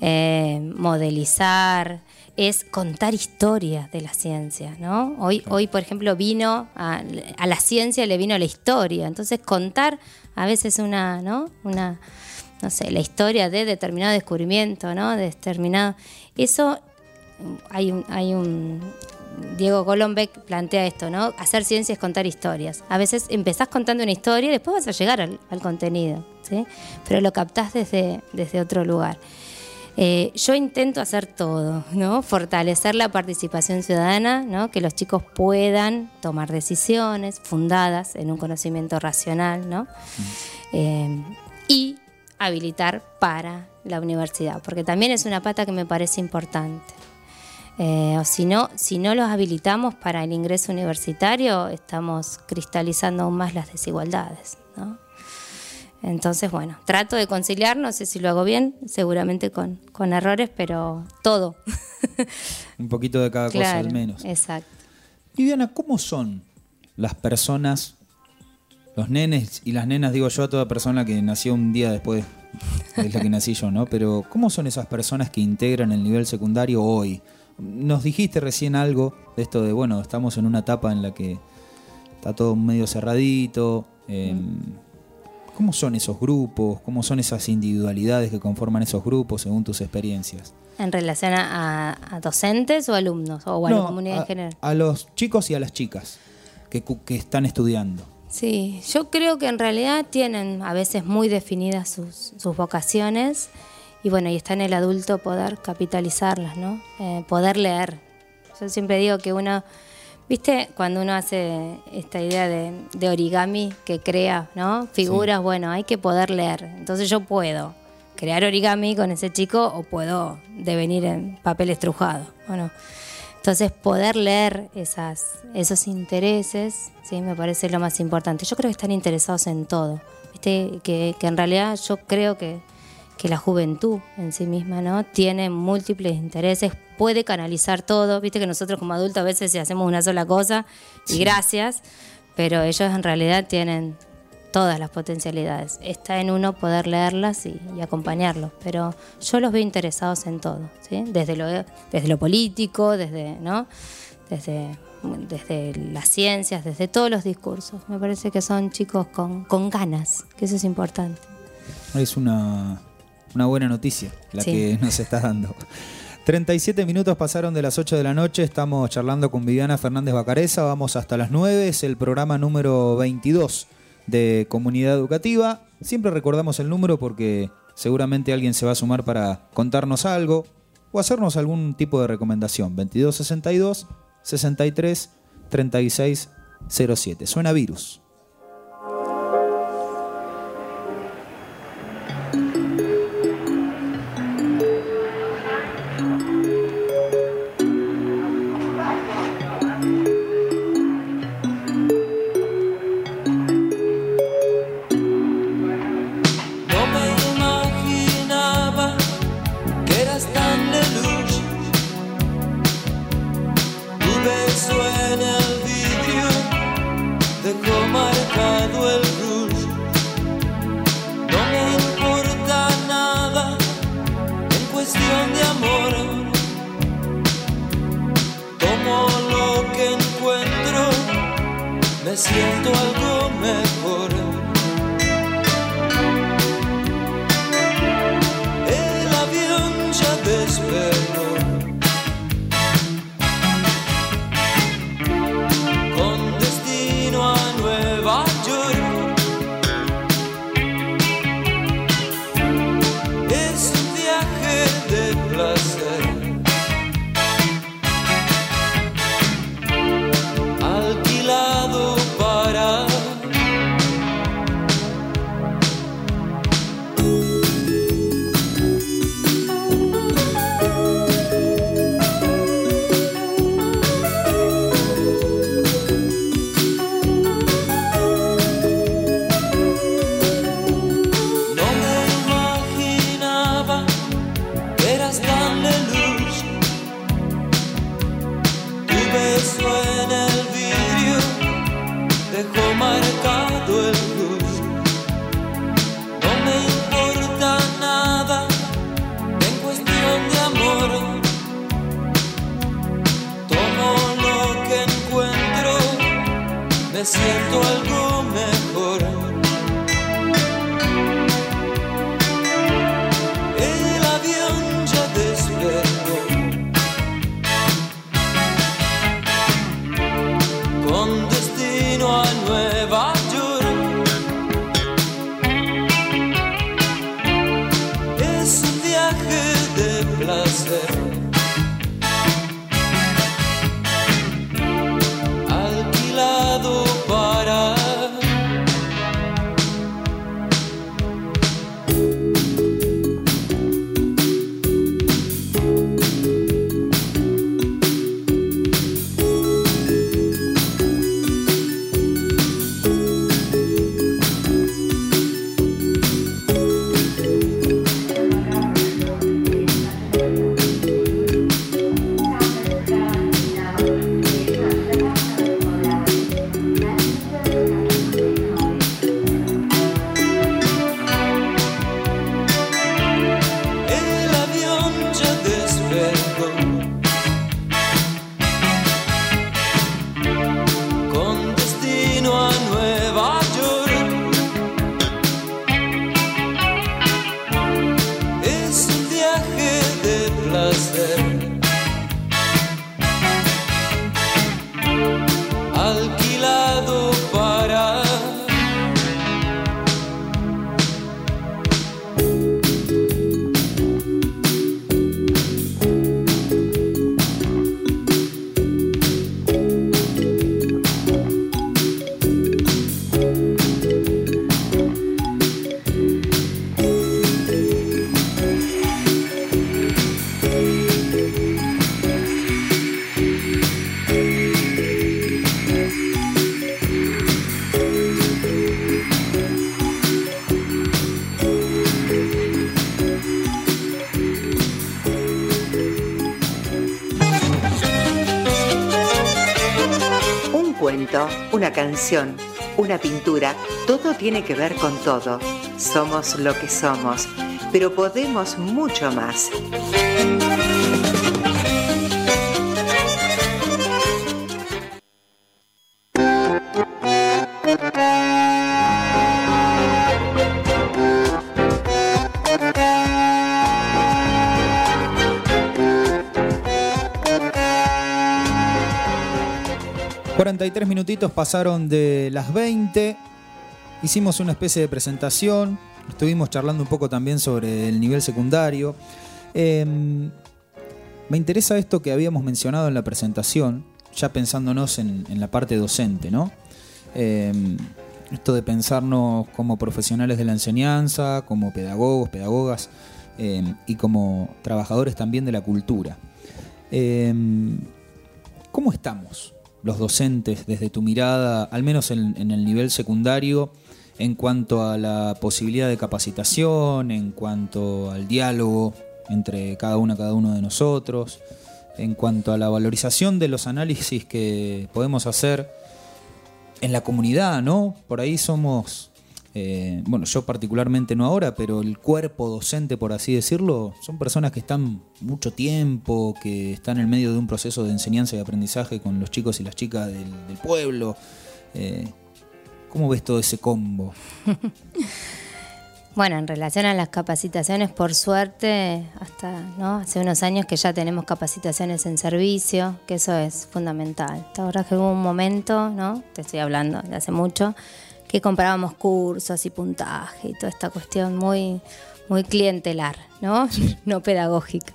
Speaker 3: eh, modelizar, es contar historias de la ciencia, ¿no? Hoy, hoy por ejemplo, vino a, a la ciencia le vino la historia, entonces contar a veces una, ¿no? Una, no sé, la historia de determinado descubrimiento, ¿no? De determinado, eso hay un, hay un Diego Golombek plantea esto, ¿no? Hacer ciencia es contar historias. A veces empezás contando una historia y después vas a llegar al, al contenido, ¿sí? Pero lo captás desde, desde otro lugar. Eh, yo intento hacer todo, ¿no? Fortalecer la participación ciudadana, ¿no? Que los chicos puedan tomar decisiones fundadas en un conocimiento racional, ¿no? Eh, y habilitar para la universidad, porque también es una pata que me parece importante. Eh, o si no, si no los habilitamos para el ingreso universitario, estamos cristalizando aún más las desigualdades. ¿no? Entonces, bueno, trato de conciliar, no sé si lo hago bien, seguramente con, con errores, pero todo.
Speaker 2: Un poquito de cada cosa al menos.
Speaker 3: Exacto.
Speaker 2: Viviana, ¿cómo son las personas, los nenes y las nenas, digo yo a toda persona que nació un día después de la que nací yo, ¿no? Pero ¿cómo son esas personas que integran el nivel secundario hoy? Nos dijiste recién algo de esto de, bueno, estamos en una etapa en la que está todo medio cerradito. eh, ¿Cómo son esos grupos? ¿Cómo son esas individualidades que conforman esos grupos según tus experiencias?
Speaker 3: ¿En relación a, docentes o alumnos? O a la comunidad
Speaker 2: a,
Speaker 3: en general.
Speaker 2: a los chicos y a las chicas que, están estudiando.
Speaker 3: Sí, yo creo que en realidad tienen a veces muy definidas sus, sus vocaciones y bueno, y está en el adulto poder capitalizarlas, ¿no? Eh, poder leer. Yo siempre digo que uno, viste, cuando uno hace esta idea de, de origami que crea, ¿no? Figuras, bueno, hay que poder leer. Entonces yo puedo crear origami con ese chico o puedo devenir en papel estrujado, ¿o no? Entonces, poder leer esas, esos intereses, sí, me parece lo más importante. Yo creo que están interesados en todo. ¿Viste? Que, que en realidad yo creo que, que la juventud en sí misma ¿no? tiene múltiples intereses, puede canalizar todo. Viste que nosotros como adultos a veces hacemos una sola cosa y gracias, pero ellos en realidad tienen todas las potencialidades. Está en uno poder leerlas y, y acompañarlos, pero yo los veo interesados en todo, ¿sí? desde, lo, desde lo político, desde, ¿no? desde, desde las ciencias, desde todos los discursos. Me parece que son chicos con, con ganas, que eso es importante.
Speaker 2: Es una, una buena noticia la
Speaker 3: Sí.
Speaker 2: que nos estás dando. 37 minutos pasaron de las 8 de la noche, estamos charlando con Viviana Fernández Bacareza, vamos hasta las 9, es el programa número 22 de Comunidad Educativa. Siempre recordamos el número porque seguramente alguien se va a sumar para contarnos algo o hacernos algún tipo de recomendación. 2262 63 36 07. Suena virus.
Speaker 5: beso en el vidrio dejó marcado el ruido. No me importa nada en cuestión de amor. Tomo lo que encuentro, me siento algo.
Speaker 1: Canción, una pintura, todo tiene que ver con todo. Somos lo que somos, pero podemos mucho más.
Speaker 2: Cuarenta 43 minutitos pasaron de las 20. Hicimos una especie de presentación. Estuvimos charlando un poco también sobre el nivel secundario. Eh, me interesa esto que habíamos mencionado en la presentación, ya pensándonos en, la parte docente, ¿no? Eh, esto de pensarnos como profesionales de la enseñanza, como pedagogos, pedagogas eh, y como trabajadores también de la cultura. ¿Cómo estamos los docentes desde tu mirada, al menos en, el nivel secundario, en cuanto a la posibilidad de capacitación, en cuanto al diálogo entre cada una, cada uno de nosotros, en cuanto a la valorización de los análisis que podemos hacer en la comunidad, ¿no? Por ahí somos, eh, bueno, yo particularmente no ahora, pero el cuerpo docente, por así decirlo, son personas que están mucho tiempo, que están en medio de un proceso de enseñanza y aprendizaje con los chicos y las chicas del, pueblo. Eh, ¿Cómo ves todo ese combo?
Speaker 3: Bueno, en relación a las capacitaciones, por suerte, hasta ¿no? hace unos años que ya tenemos capacitaciones en servicio, que eso es fundamental. Verdad que hubo un momento, ¿no? te estoy hablando de hace mucho, que comprábamos cursos y puntaje y toda esta cuestión muy, muy clientelar, ¿no? no pedagógica.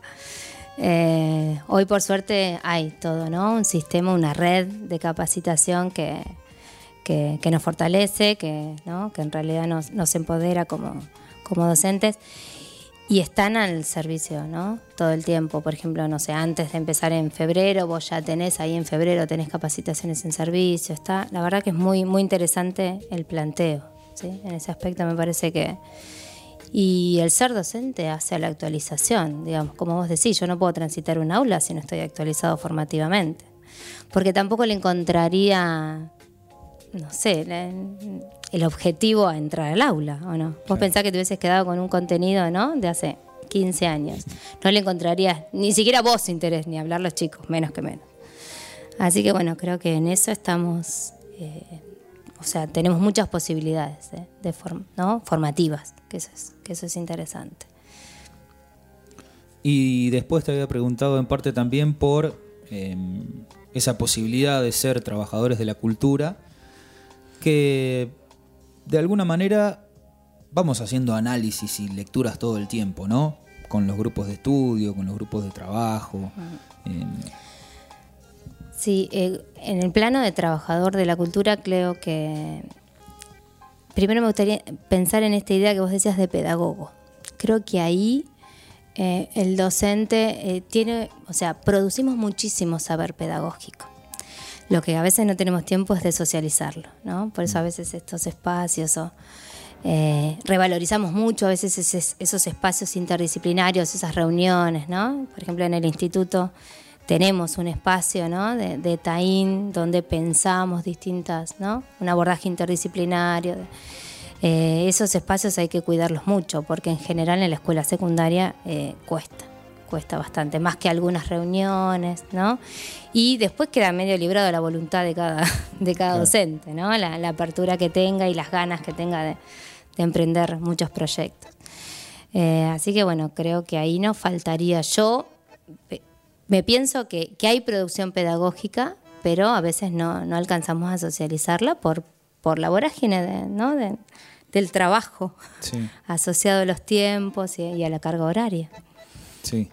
Speaker 3: Eh, hoy por suerte hay todo, ¿no? Un sistema, una red de capacitación que, que, que nos fortalece, que, ¿no? que en realidad nos, nos empodera como, como docentes y están al servicio, ¿no? Todo el tiempo. Por ejemplo, no sé, antes de empezar en febrero, vos ya tenés ahí en febrero, tenés capacitaciones en servicio. Está, la verdad que es muy, muy interesante el planteo, ¿sí? En ese aspecto me parece que. Y el ser docente hace la actualización, digamos, como vos decís, yo no puedo transitar un aula si no estoy actualizado formativamente. Porque tampoco le encontraría no sé, el objetivo a entrar al aula, ¿o no? Vos pensás que te hubieses quedado con un contenido, ¿no? De hace 15 años. No le encontrarías ni siquiera vos interés, ni hablar los chicos, menos que menos. Así que bueno, creo que en eso estamos, eh, o sea, tenemos muchas posibilidades ¿eh? de form- ¿no? formativas, que eso, es, que eso es interesante.
Speaker 2: Y después te había preguntado en parte también por eh, esa posibilidad de ser trabajadores de la cultura, que de alguna manera vamos haciendo análisis y lecturas todo el tiempo, ¿no? con los grupos de estudio, con los grupos de trabajo. eh,
Speaker 3: Sí, eh, en el plano de trabajador de la cultura creo que primero me gustaría pensar en esta idea que vos decías de pedagogo. Creo que ahí eh, el docente eh, tiene, o sea, producimos muchísimo saber pedagógico. Lo que a veces no tenemos tiempo es de socializarlo, ¿no? Por eso a veces estos espacios o eh, revalorizamos mucho a veces esos, espacios interdisciplinarios, esas reuniones, ¿no? Por ejemplo, en el instituto tenemos un espacio ¿no? de, de TAIN donde pensamos distintas, ¿no? un abordaje interdisciplinario. Eh, esos espacios hay que cuidarlos mucho porque en general en la escuela secundaria eh, cuesta, cuesta bastante, más que algunas reuniones, ¿no? Y después queda medio librado la voluntad de cada, de cada
Speaker 2: Claro.
Speaker 3: docente, ¿no? La, la apertura que tenga y las ganas que tenga de, de emprender muchos proyectos. Eh, así que bueno, creo que ahí no faltaría yo. Me pienso que, que hay producción pedagógica, pero a veces no, no alcanzamos a socializarla por, por la vorágine de, ¿no? de- del trabajo
Speaker 2: sí,
Speaker 3: asociado a los tiempos y, y a la carga horaria.
Speaker 2: Sí.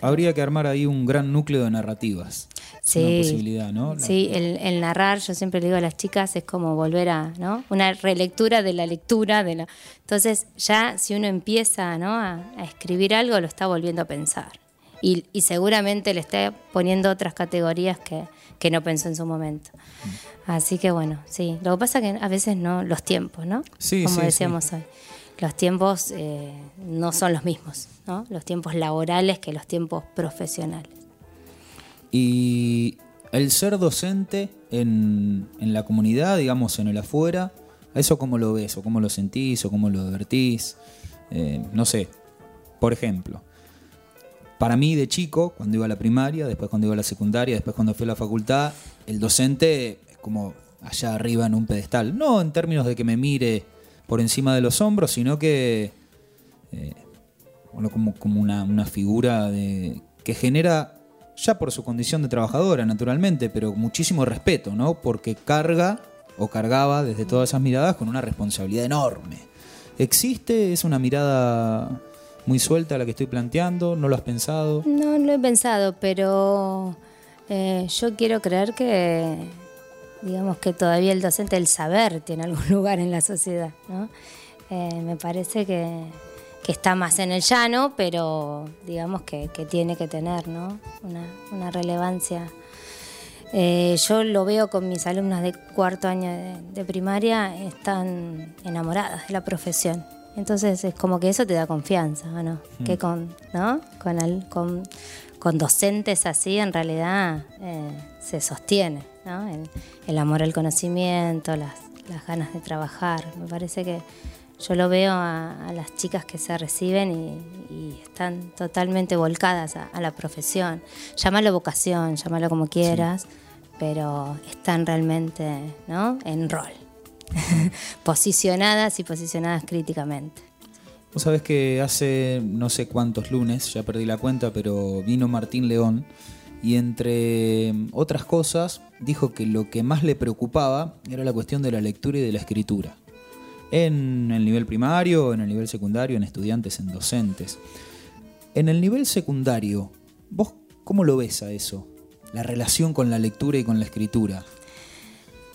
Speaker 2: Habría que armar ahí un gran núcleo de narrativas. Es
Speaker 3: Sí,
Speaker 2: una posibilidad, ¿no? La-
Speaker 3: sí el, el narrar, yo siempre le digo a las chicas, es como volver a, ¿no? Una relectura de la lectura. de la Entonces, ya si uno empieza ¿no? a, a escribir algo, lo está volviendo a pensar. Y, y seguramente le está poniendo otras categorías que, que no pensó en su momento. Así que bueno, sí. Lo que pasa que a veces no, los tiempos, ¿no?
Speaker 2: Sí,
Speaker 3: Como
Speaker 2: sí,
Speaker 3: decíamos hoy. Los tiempos eh, no son los mismos, ¿no? Los tiempos laborales que los tiempos profesionales.
Speaker 2: Y el ser docente en, la comunidad, digamos, en el afuera, ¿eso cómo lo ves? ¿O cómo lo sentís? ¿O cómo lo advertís? Eh, no sé. Por ejemplo, para mí de chico, cuando iba a la primaria, después cuando iba a la secundaria, después cuando fui a la facultad, el docente es como allá arriba en un pedestal. No en términos de que me mire por encima de los hombros, sino que eh, bueno, como, como una, una figura de, que genera, ya por su condición de trabajadora, naturalmente, pero muchísimo respeto, ¿no? Porque carga o cargaba desde todas esas miradas con una responsabilidad enorme. ¿Existe? ¿Es una mirada muy suelta la que estoy planteando? ¿No lo has pensado?
Speaker 3: No, no he pensado, pero eh, yo quiero creer que, digamos que todavía el docente, el saber, tiene algún lugar en la sociedad. ¿no? Eh, me parece que, que está más en el llano, pero digamos que, que tiene que tener ¿no? una, una relevancia. Eh, yo lo veo con mis alumnas de cuarto año de, de primaria, están enamoradas de la profesión. Entonces es como que eso te da confianza, ¿o no? Que con, ¿no? Con, al- con, con docentes así en realidad eh, se sostiene, ¿no? El, el amor al conocimiento, las, las ganas de trabajar. Me parece que yo lo veo a, a las chicas que se reciben y, y están totalmente volcadas a, a la profesión. Llámalo vocación, llámalo como quieras, pero están realmente ¿no? en rol. posicionadas y posicionadas críticamente.
Speaker 2: Vos sabés que hace no sé cuántos lunes, ya perdí la cuenta, pero vino Martín León y entre otras cosas dijo que lo que más le preocupaba era la cuestión de la lectura y de la escritura. En el nivel primario, en el nivel secundario, en estudiantes, en docentes. En el nivel secundario, ¿vos cómo lo ves a eso? La relación con la lectura y con la escritura.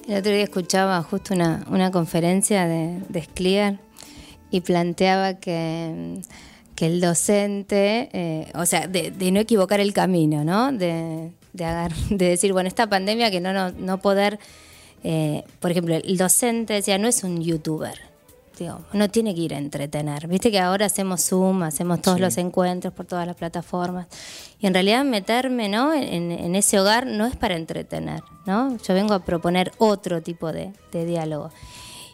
Speaker 3: El otro día escuchaba justo una, una conferencia de, de y planteaba que, que el docente, eh, o sea, de, de no equivocar el camino, ¿no? De, de, agar- de decir, bueno, esta pandemia que no, no, no poder, eh, por ejemplo, el docente decía, no es un youtuber. Digo, no tiene que ir a entretener. Viste que ahora hacemos Zoom, hacemos todos los encuentros por todas las plataformas. Y en realidad meterme ¿no? en, en ese hogar no es para entretener. ¿no? Yo vengo a proponer otro tipo de, de diálogo.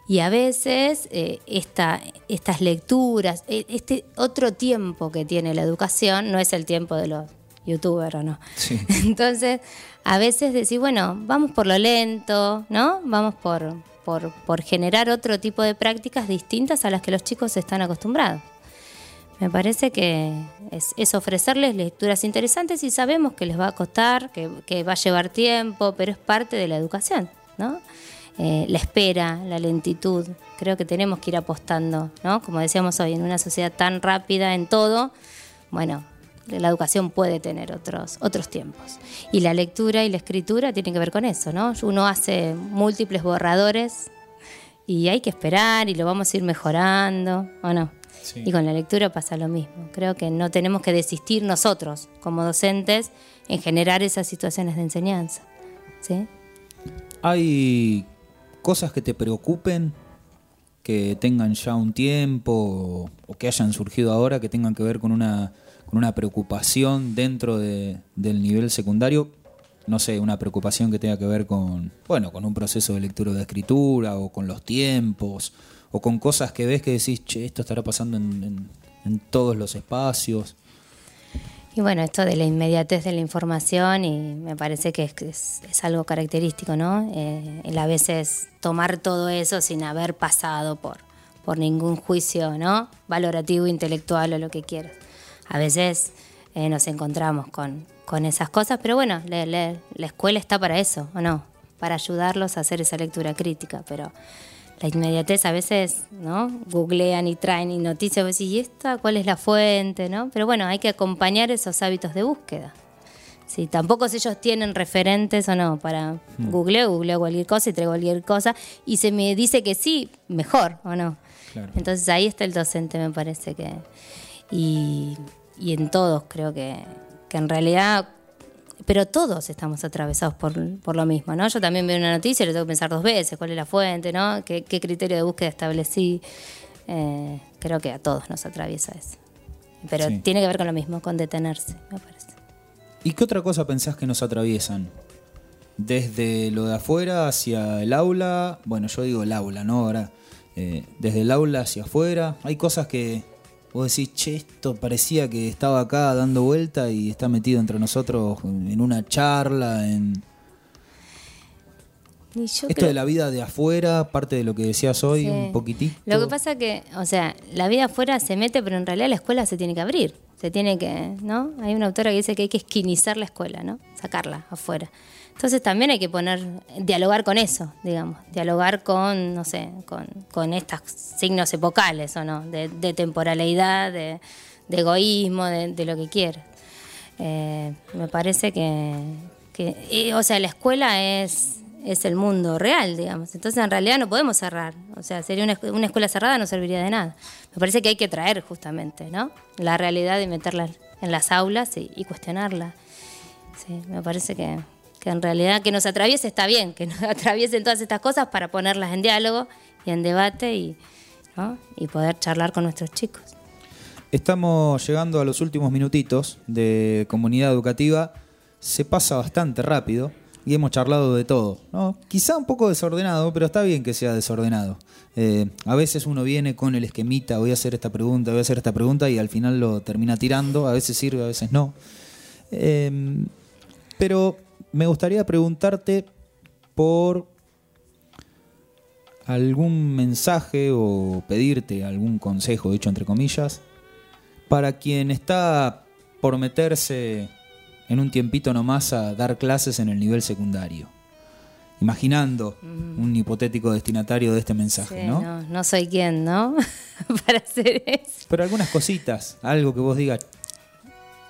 Speaker 3: Y a veces eh, esta, estas lecturas, eh, este otro tiempo que tiene la educación no es el tiempo de los youtubers, ¿o no?
Speaker 2: Sí.
Speaker 3: Entonces, a veces decís, bueno, vamos por lo lento, ¿no? Vamos por, por, por generar otro tipo de prácticas distintas a las que los chicos están acostumbrados. Me parece que es, es ofrecerles lecturas interesantes y sabemos que les va a costar, que, que va a llevar tiempo, pero es parte de la educación, ¿no? Eh, la espera, la lentitud. Creo que tenemos que ir apostando, ¿no? Como decíamos hoy, en una sociedad tan rápida en todo, bueno, la educación puede tener otros, otros tiempos. Y la lectura y la escritura tienen que ver con eso, ¿no? Uno hace múltiples borradores y hay que esperar y lo vamos a ir mejorando, ¿o no? Y con la lectura pasa lo mismo. Creo que no tenemos que desistir nosotros, como docentes, en generar esas situaciones de enseñanza. ¿sí?
Speaker 2: ¿Hay cosas que te preocupen, que tengan ya un tiempo o que hayan surgido ahora, que tengan que ver con una, con una preocupación dentro de, del nivel secundario? No sé, una preocupación que tenga que ver con, bueno, con un proceso de lectura de escritura o con los tiempos o con cosas que ves que decís, che, esto estará pasando en, todos los espacios.
Speaker 3: Y bueno, esto de la inmediatez de la información y me parece que es, algo característico, ¿no? Eh, a veces tomar todo eso sin haber pasado por, por ningún juicio, ¿no? Valorativo, intelectual o lo que quieras. A veces eh, nos encontramos con, con, esas cosas, pero bueno, la escuela está para eso, ¿o no? Para ayudarlos a hacer esa lectura crítica, pero la inmediatez a veces, ¿no? Googlean y traen y noticias, y esta cuál es la fuente, ¿no? Pero bueno, hay que acompañar esos hábitos de búsqueda. Si tampoco si ellos tienen referentes o no, para hmm. googleo, googleo cualquier cosa y traigo cualquier cosa, y se me dice que sí, mejor, ¿o no? Entonces ahí está el docente, me parece que. Y, y en todos creo que, que en realidad pero todos estamos atravesados por, lo mismo, ¿no? Yo también veo una noticia y le tengo que pensar dos veces cuál es la fuente, ¿no? ¿Qué, criterio de búsqueda establecí? Eh, creo que a todos nos atraviesa eso. Pero tiene que ver con lo mismo, con detenerse, me parece.
Speaker 2: ¿Y qué otra cosa pensás que nos atraviesan? Desde lo de afuera hacia el aula, bueno, yo digo el aula, ¿no? Ahora, eh, desde el aula hacia afuera, hay cosas que, vos decís, che, esto parecía que estaba acá dando vuelta y está metido entre nosotros en una charla, en... Esto de la vida de afuera, parte de lo que decías hoy, un poquitito.
Speaker 3: Lo que pasa que, o sea, la vida afuera se mete, pero en realidad la escuela se tiene que abrir. Se tiene que, ¿no? Hay una autora que dice que hay que esquinizar la escuela, ¿no? Sacarla afuera. Entonces también hay que poner, dialogar con eso, digamos, dialogar con, no sé, con, estos signos epocales o no, de, temporalidad, de, egoísmo, de, lo que quieras. Eh, me parece que, o sea, la escuela es, es el mundo real, digamos. Entonces, en realidad no podemos cerrar. O sea, sería una, una, escuela cerrada no serviría de nada. Me parece que hay que traer justamente, ¿no? La realidad y meterla en las aulas y, y cuestionarla. Sí, me parece que, que en realidad que nos atraviese está bien, que nos atraviesen todas estas cosas para ponerlas en diálogo y en debate y, y poder charlar con nuestros chicos.
Speaker 2: Estamos llegando a los últimos minutitos de comunidad educativa. Se pasa bastante rápido y hemos charlado de todo. ¿no? Quizá un poco desordenado, pero está bien que sea desordenado. Eh, a veces uno viene con el esquemita, voy a hacer esta pregunta, voy a hacer esta pregunta y al final lo termina tirando. A veces sirve, a veces no. Eh, pero me gustaría preguntarte por algún mensaje o pedirte algún consejo, dicho entre comillas, para quien está por meterse en un tiempito nomás a dar clases en el nivel secundario. Imaginando mm. un hipotético destinatario de este mensaje, ¿no?
Speaker 3: ¿no? ¿no? soy quien, ¿no? para hacer eso.
Speaker 2: Pero algunas cositas, algo que vos digas,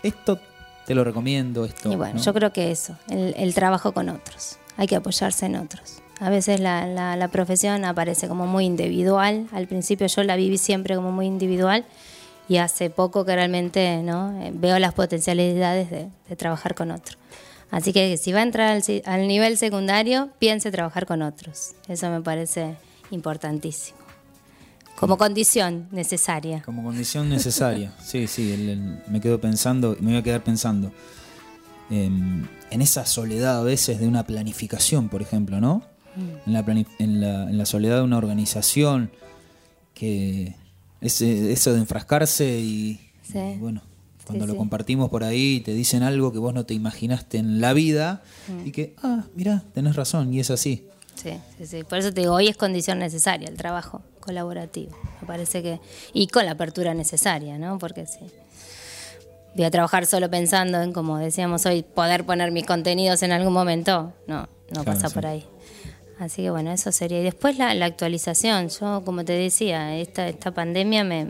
Speaker 2: esto te lo recomiendo esto.
Speaker 3: Y bueno, yo creo que eso, el, trabajo con otros, hay que apoyarse en otros. A veces la, la, profesión aparece como muy individual, al principio yo la viví siempre como muy individual y hace poco que realmente ¿no? Eh, veo las potencialidades de, trabajar con otros. Así que si va a entrar al, al nivel secundario, piense trabajar con otros. Eso me parece importantísimo. Como condición necesaria.
Speaker 2: Como condición necesaria, sí, sí, me quedo pensando, me voy a quedar pensando en, esa soledad a veces de una planificación, por ejemplo, ¿no? Mm. En, la soledad de una organización, que ese, eso de enfrascarse y, bueno, cuando lo compartimos por ahí te dicen algo que vos no te imaginaste en la vida mm. y que, ah, mira, tenés razón y es así.
Speaker 3: Sí, sí, sí. Por eso te digo, hoy es condición necesaria el trabajo colaborativo. Me parece que. Y con la apertura necesaria, ¿no? Porque sí. Voy a trabajar solo pensando en, como decíamos hoy, poder poner mis contenidos en algún momento. No, no pasa por ahí. Así que bueno, eso sería. Y después la, actualización. Yo, como te decía, esta, esta pandemia me,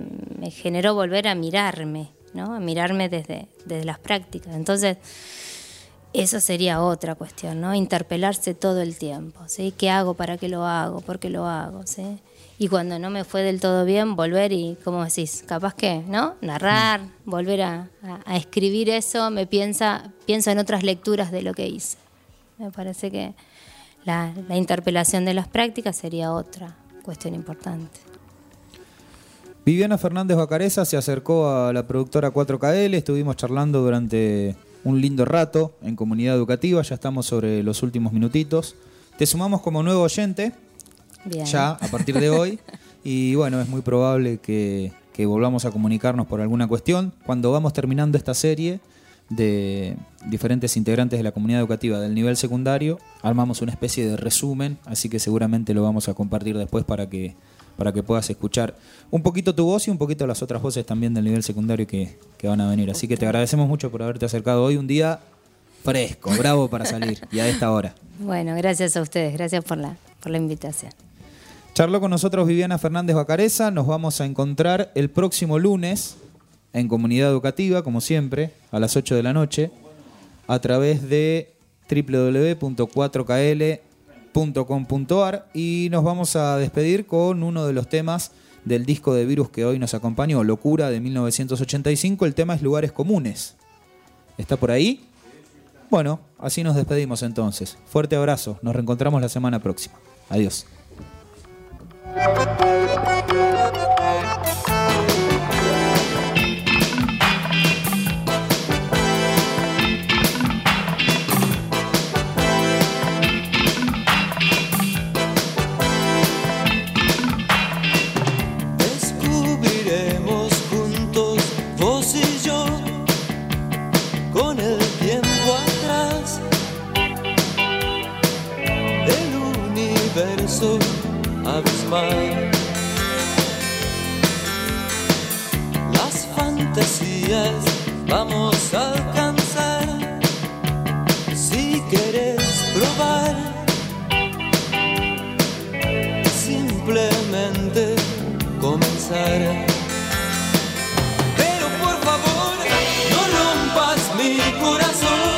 Speaker 3: generó volver a mirarme, ¿no? A mirarme desde, desde las prácticas. Entonces, eso sería otra cuestión, ¿no? Interpelarse todo el tiempo, ¿sí? ¿Qué hago? ¿Para qué lo hago? ¿Por qué lo hago? ¿sí? Y cuando no me fue del todo bien, volver y, como decís, capaz que, ¿no? Narrar, mm. volver a, escribir eso, me piensa, pienso en otras lecturas de lo que hice. Me parece que la, interpelación de las prácticas sería otra cuestión importante.
Speaker 2: Viviana Fernández Bacareza se acercó a la productora 4KL, estuvimos charlando durante un lindo rato en comunidad educativa, ya estamos sobre los últimos minutitos. Te sumamos como nuevo oyente, ya a partir de hoy, y bueno, es muy probable que, que volvamos a comunicarnos por alguna cuestión. Cuando vamos terminando esta serie, de diferentes integrantes de la comunidad educativa del nivel secundario, armamos una especie de resumen, así que seguramente lo vamos a compartir después para que, para que puedas escuchar un poquito tu voz y un poquito las otras voces también del nivel secundario que, van a venir. Así que te agradecemos mucho por haberte acercado hoy, un día fresco, bravo para salir y a esta hora.
Speaker 3: Bueno, gracias a ustedes, gracias por la, por la invitación.
Speaker 2: Charló con nosotros Viviana Fernández Bacareza, nos vamos a encontrar el próximo lunes en comunidad educativa, como siempre, a las 8 de la noche, a través de www.4kl.com.ar y nos vamos a despedir con uno de los temas del disco de Virus que hoy nos acompañó, Locura de 1985. El tema es Lugares Comunes. ¿Está por ahí? Bueno, así nos despedimos entonces. Fuerte abrazo, nos reencontramos la semana próxima. Adiós. Thank you.
Speaker 5: Las fantasías vamos a alcanzar si quieres probar. Simplemente comenzar. Pero por favor, no rompas mi corazón